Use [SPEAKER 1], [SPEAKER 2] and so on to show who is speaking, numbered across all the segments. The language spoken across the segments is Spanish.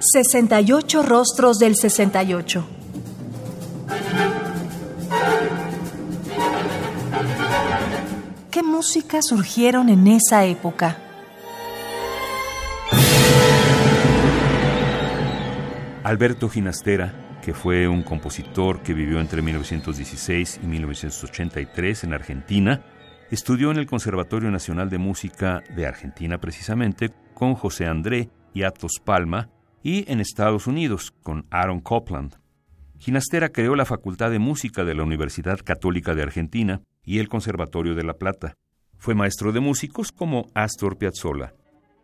[SPEAKER 1] 68 Rostros del 68. ¿Qué música surgieron en esa época?
[SPEAKER 2] Alberto Ginastera, que fue un compositor que vivió entre 1916 y 1983 en Argentina, estudió en el Conservatorio Nacional de Música de Argentina precisamente con José André y Atos Palma y en Estados Unidos con Aaron Copland. Ginastera creó la Facultad de Música de la Universidad Católica de Argentina y el Conservatorio de La Plata. Fue maestro de músicos como Astor Piazzolla.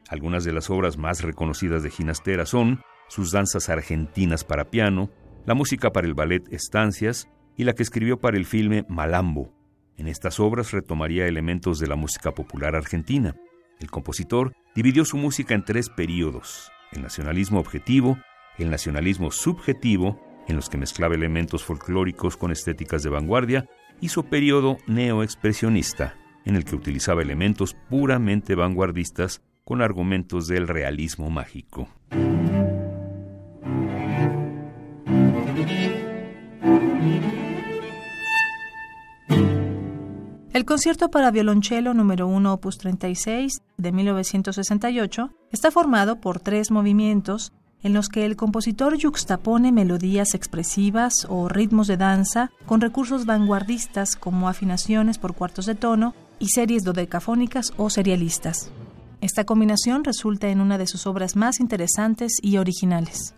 [SPEAKER 2] Algunas de las obras más reconocidas de Ginastera son sus danzas argentinas para piano, la música para el ballet Estancias y la que escribió para el filme Malambo. En estas obras retomaría elementos de la música popular argentina. El compositor dividió su música en tres períodos, el nacionalismo objetivo, el nacionalismo subjetivo, en los que mezclaba elementos folclóricos con estéticas de vanguardia, y su periodo neoexpresionista, en el que utilizaba elementos puramente vanguardistas con argumentos del realismo mágico.
[SPEAKER 1] El concierto para violonchelo número 1 opus 36 de 1968 está formado por tres movimientos en los que el compositor yuxtapone melodías expresivas o ritmos de danza con recursos vanguardistas como afinaciones por cuartos de tono y series dodecafónicas o serialistas. Esta combinación resulta en una de sus obras más interesantes y originales.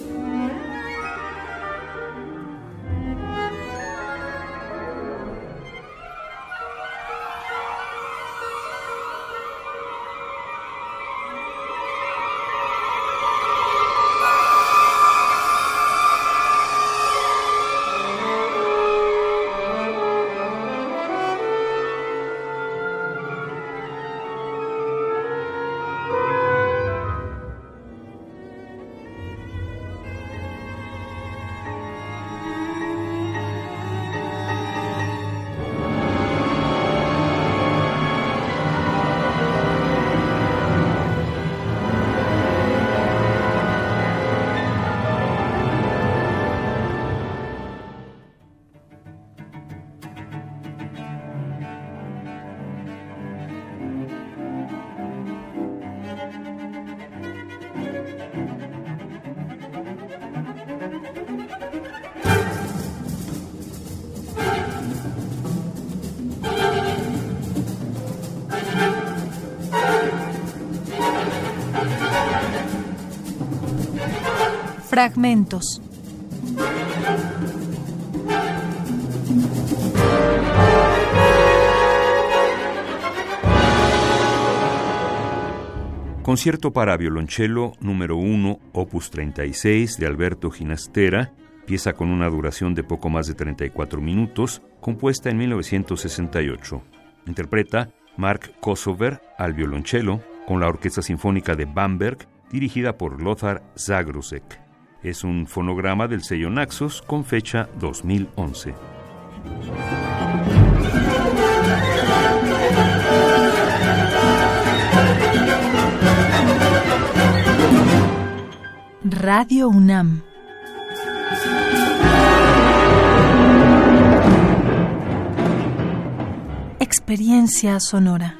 [SPEAKER 1] Mm-hmm. Fragmentos.
[SPEAKER 2] Concierto para violonchelo número 1, opus 36 de Alberto Ginastera, pieza con una duración de poco más de 34 minutos, compuesta en 1968. Interpreta Mark Kosover al violonchelo con la Orquesta Sinfónica de Bamberg, dirigida por Lothar Zagrusek. Es un fonograma del sello Naxos con fecha 2011.
[SPEAKER 1] Radio UNAM experiencia sonora.